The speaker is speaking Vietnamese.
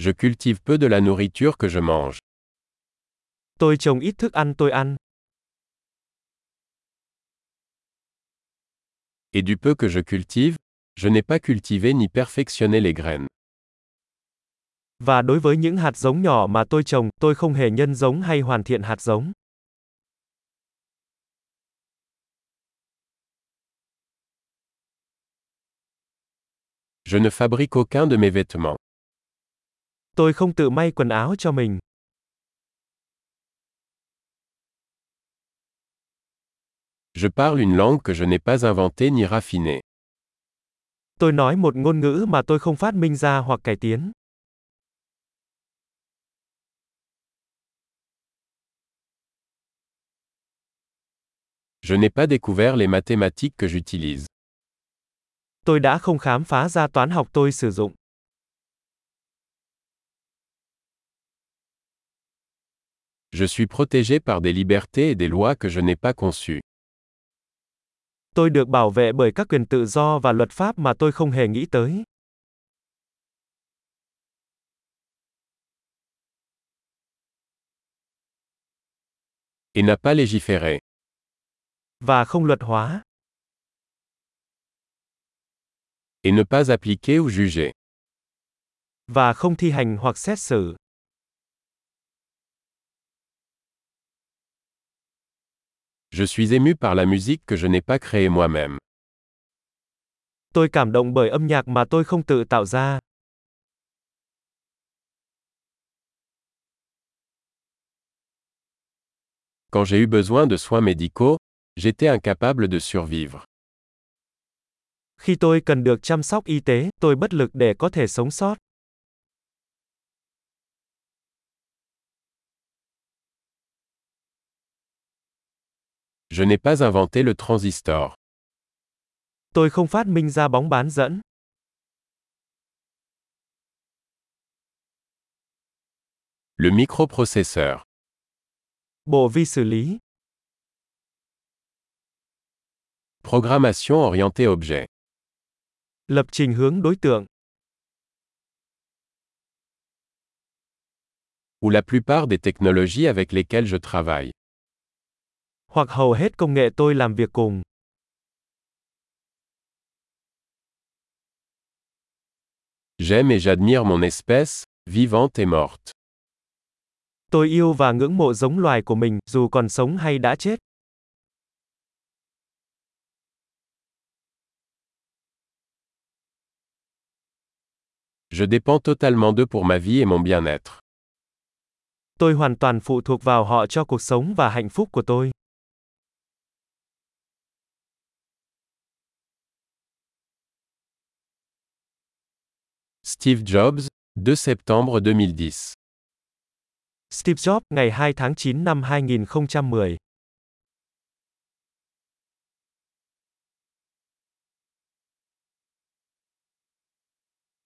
Je cultive peu de la nourriture que je mange. Tôi trồng ít thức ăn tôi ăn. Et du peu que je cultive, je n'ai pas cultivé ni perfectionné les graines. Và đối với những hạt giống nhỏ mà tôi trồng, tôi không hề nhân giống hay hoàn thiện hạt giống. Je ne fabrique aucun de mes vêtements. Tôi không tự may quần áo cho mình. Je parle une langue que je n'ai pas inventée ni raffinée. Tôi nói một ngôn ngữ mà tôi không phát minh ra hoặc cải tiến. Je n'ai pas découvert les mathématiques que j'utilise. Tôi đã không khám phá ra toán học tôi sử dụng. Je suis protégé par des libertés et des lois que je n'ai pas conçues. Tôi được bảo vệ bởi các quyền tự do và luật pháp mà tôi không hề nghĩ tới. Et n'a pas légiféré. Và không luật hóa. Et ne pas appliquer ou juger. Và không thi hành hoặc xét xử. Je suis ému par la musique que je n'ai pas créée moi-même. Tôi cảm động bởi âm nhạc mà tôi không tự tạo ra. Quand j'ai eu besoin de soins médicaux, j'étais incapable de survivre. Khi tôi cần được chăm sóc y tế, tôi bất lực để có thể sống sót. Je n'ai pas inventé le transistor. Tôi không phát minh ra bóng bán dẫn. Le microprocesseur. Bộ vi xử lý. Programmation orientée objet. Lập trình hướng đối tượng. Ou la plupart des technologies avec lesquelles je travaille. Hoặc hầu hết công nghệ tôi làm việc cùng. J'aime et j'admire mon espèce, vivante et morte. Tôi yêu và ngưỡng mộ giống loài của mình, dù còn sống hay đã chết. Je dépends totalement d'eux pour ma vie et mon bien-être. Tôi hoàn toàn phụ thuộc vào họ cho cuộc sống và hạnh phúc của tôi. Steve Jobs, 2 septembre 2010. Steve Jobs, ngày 2 tháng 9 năm 2010